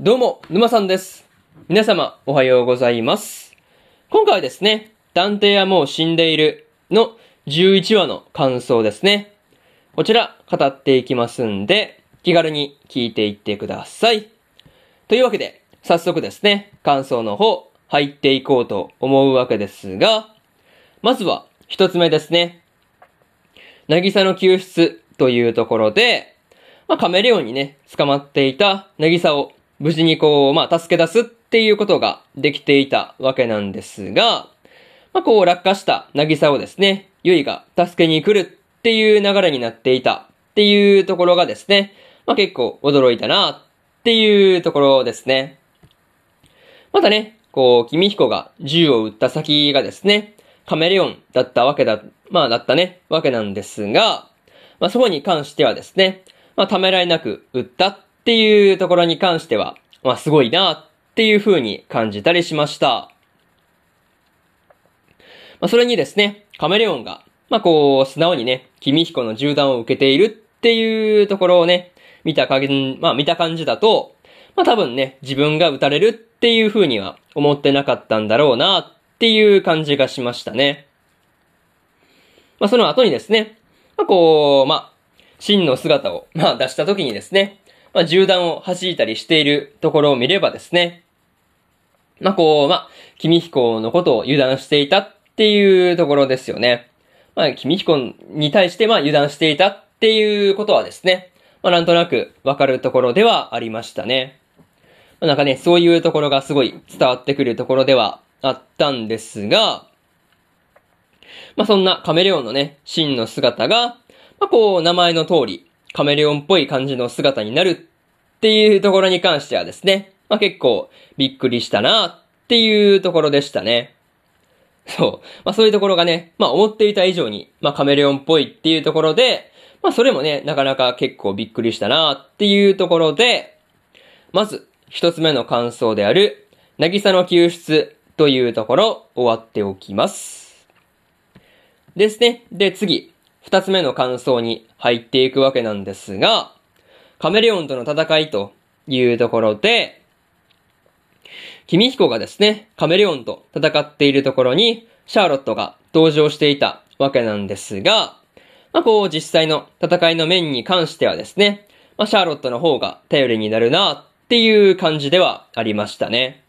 どうも、沼さんです。皆様、おはようございます。今回はですね、探偵はもう死んでいるの11話の感想ですね。こちら、語っていきますんで、気軽に聞いていってください。というわけで、早速ですね、感想の方、入っていこうと思うわけですが、まずは、一つ目ですね。なぎさの救出というところで、まあ、カメレオンにね、捕まっていたなぎさを無事にこう、まあ、助け出すっていうことができていたわけなんですが、まあ、こう、落下したなぎさをですね、ゆいが助けに来るっていう流れになっていたっていうところがですね、まあ、結構驚いたなっていうところですね。またね、こう、君彦が銃を撃った先がですね、カメレオンだったわけだ、まあだったね、わけなんですが、まあそこに関してはですね、まあためらいなく撃ったっていうところに関しては、まあすごいなっていう風に感じたりしました。まあそれにですね、カメレオンが、まあこう、素直にね、君彦の銃弾を受けているっていうところをね、見た感じ、まあ見た感じだと、まあ多分ね、自分が撃たれるっていう風には思ってなかったんだろうなっていう感じがしましたね。まあその後にですね、まあこう、まあ、真の姿を、まあ出した時にですね、まあ銃弾を弾いたりしているところを見ればですね、まあこう、まあ、君彦のことを油断していたっていうところですよね。まあ、君彦に対してまあ油断していたっていうことはですね、まあなんとなくわかるところではありましたね。まあなんかね、そういうところがすごい伝わってくるところではあったんですが、まあそんなカメレオンのね、真の姿が、まあこう名前の通り、カメレオンっぽい感じの姿になるっていうところに関してはですね、まあ結構びっくりしたなっていうところでしたね。そう。まあそういうところがね、まあ思っていた以上に、まあカメレオンっぽいっていうところで、まあそれもね、なかなか結構びっくりしたなっていうところで、まず一つ目の感想である、なぎさの救出というところ終わっておきます。ですね。で次、二つ目の感想に入っていくわけなんですが、カメレオンとの戦いというところで、君彦がですね、カメレオンと戦っているところに、シャーロットが登場していたわけなんですが、まあこう実際の戦いの面に関してはですね、まあシャーロットの方が頼りになるなっていう感じではありましたね。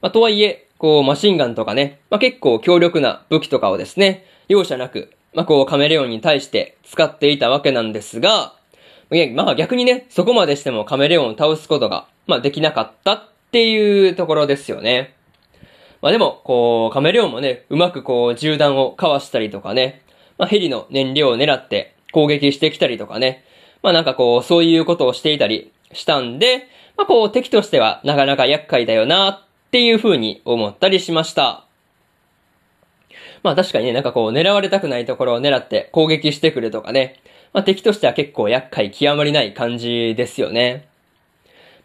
まあとはいえ、こうマシンガンとかね、まあ結構強力な武器とかをですね、容赦なく、まあこうカメレオンに対して使っていたわけなんですが、まあ逆にね、そこまでしてもカメレオンを倒すことが、まあできなかったっていうところですよね。まあでも、こう、カメレオンもね、うまくこう、銃弾をかわしたりとかね、まあヘリの燃料を狙って攻撃してきたりとかね、まあなんかこう、そういうことをしていたりしたんで、まあこう、敵としてはなかなか厄介だよなっていう風に思ったりしました。まあ確かにね、なんかこう、狙われたくないところを狙って攻撃してくるとかね、まあ敵としては結構厄介極まりない感じですよね。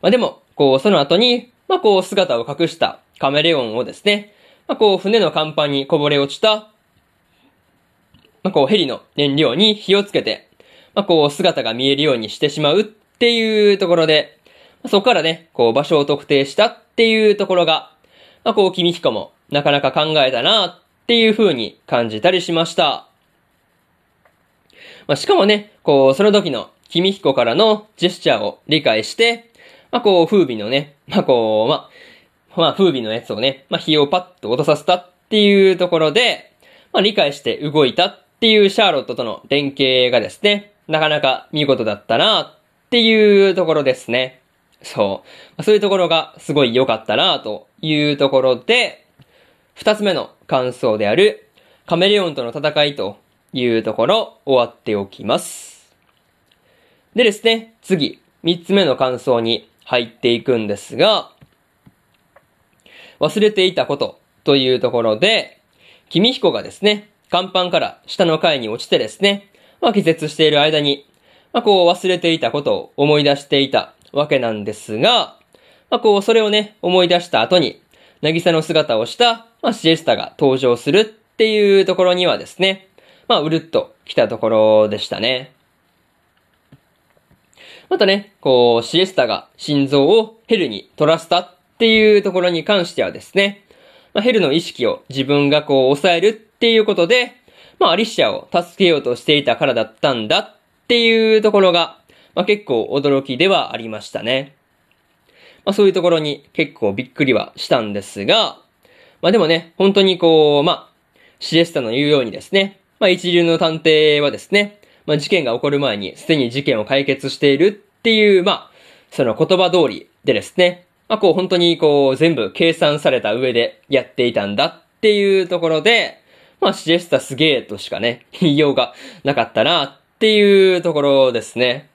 まあでも、こう、その後に、まあこう、姿を隠したカメレオンをですね、まあこう、船の甲板にこぼれ落ちた、まあこう、ヘリの燃料に火をつけて、まあこう、姿が見えるようにしてしまうっていうところで、そこからね、こう、場所を特定したっていうところが、まあこう、君彦もなかなか考えたなっていう風に感じたりしました。まあしかもね、こう、その時の君彦からのジェスチャーを理解して、まあこう、風尾のね、まあこう、まあ、まあ風尾のやつをね、まあ火をパッと落とさせたっていうところで、まあ理解して動いたっていうシャーロットとの連携がですね、なかなか見事だったなっていうところですね。そう。そういうところがすごい良かったなというところで、二つ目の感想である、カメレオンとの戦いというところ終わっておきます。でですね、次、三つ目の感想に入っていくんですが、忘れていたことというところで、君彦がですね、甲板から下の階に落ちてですね、まあ、気絶している間に、まあ、こう忘れていたことを思い出していたわけなんですが、まあ、こうそれをね、思い出した後に、渚の姿をした、まあ、シエスタが登場するっていうところにはですね、まあ、うるっと来たところでしたね。またね、こう、シエスタが心臓をヘルに取らせたっていうところに関してはですね、まあ、ヘルの意識を自分がこう抑えるっていうことで、まあ、アリシアを助けようとしていたからだったんだっていうところが、まあ、結構驚きではありましたね。まあ、そういうところに結構びっくりはしたんですが、まあでもね、本当にこう、まあ、シエスタの言うようにですね、まあ一流の探偵はですね、まあ事件が起こる前にすでに事件を解決しているっていう、まあ、その言葉通りでですね、まあこう本当にこう全部計算された上でやっていたんだっていうところで、まあシエスタすげえとしかね、言いようがなかったなっていうところですね。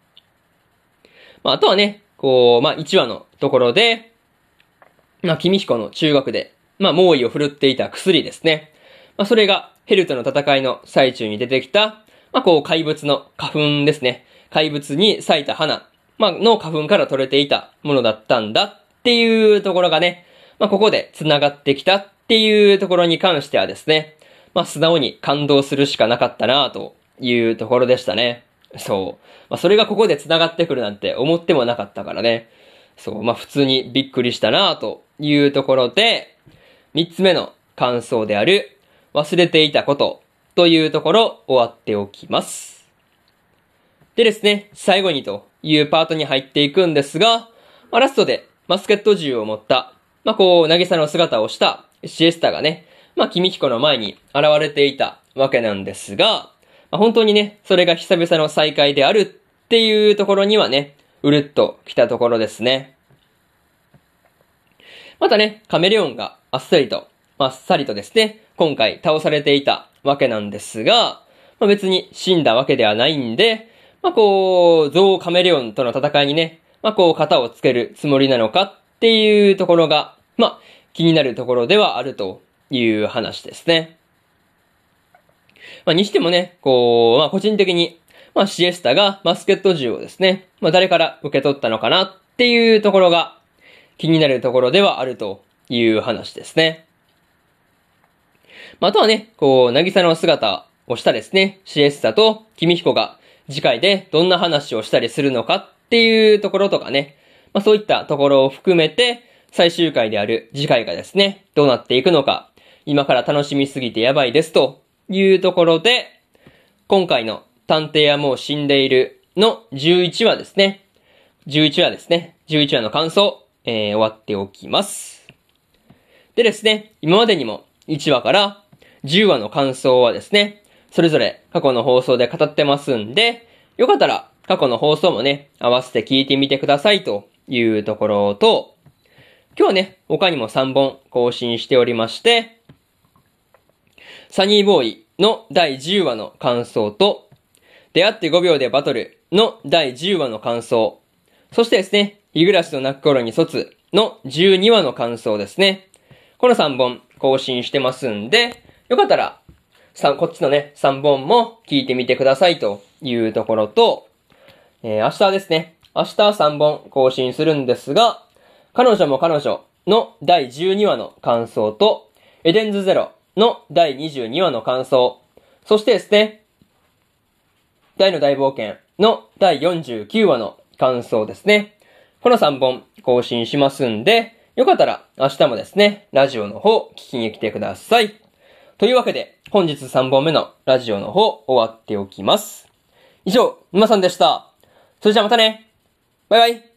まああとはね、こう、まあ1話のところで、まあ君彦の中学でまあ、猛威を振るっていた薬ですね。まあ、それがヘルとの戦いの最中に出てきた、まあ、こう、怪物の花粉ですね。怪物に咲いた花、まあ、の花粉から取れていたものだったんだっていうところがね、まあ、ここで繋がってきたっていうところに関してはですね、まあ、素直に感動するしかなかったなというところでしたね。そう。まあ、それがここで繋がってくるなんて思ってもなかったからね。そう。まあ、普通にびっくりしたなというところで、三つ目の感想である、忘れていたことというところ終わっておきます。でですね、最後にというパートに入っていくんですが、まあ、ラストでマスケット銃を持った、まあ、こう、渚の姿をしたシエスタがね、まあ、君彦の前に現れていたわけなんですが、本当にね、それが久々の再会であるっていうところにはね、うるっと来たところですね。またね、カメレオンがあっさりと、あっさりとですね、今回倒されていたわけなんですが、まあ、別に死んだわけではないんで、まあ、こう、ゾウカメレオンとの戦いにね、まあ、こう、型をつけるつもりなのかっていうところが、まあ、気になるところではあるという話ですね。まあ、にしてもね、こう、まあ、個人的に、まあ、シエスタがバスケット銃をですね、まあ、誰から受け取ったのかなっていうところが、気になるところではあるという話ですね。まあ、あとはね、こう、なぎさの姿をしたですね、シエスタと君彦が次回でどんな話をしたりするのかっていうところとかね、まあ、そういったところを含めて、最終回である次回がですね、どうなっていくのか、今から楽しみすぎてやばいですというところで、今回の探偵はもう死んでいるの11話ですね。11話ですね。11話の感想、えー、終わっておきます。でですね、今までにも1話から10話の感想はですね、それぞれ過去の放送で語ってますんで、よかったら過去の放送もね、合わせて聞いてみてくださいというところと、今日はね、他にも3本更新しておりまして、サニーボーイの第10話の感想と、出会って5秒でバトルの第10話の感想、そしてですね、日暮らしの泣く頃に卒の12話の感想ですね。この3本更新してますんで、よかったら、こっちのね、3本も聞いてみてくださいというところと、えー、明日ですね。明日3本更新するんですが、彼女も彼女の第12話の感想と、エデンズゼロの第22話の感想、そしてですね、大の大冒険の第49話の感想ですね。この3本更新しますんで、よかったら明日もですね、ラジオの方聞きに来てください。というわけで、本日3本目のラジオの方終わっておきます。以上、沼さんでした。それじゃあまたねバイバイ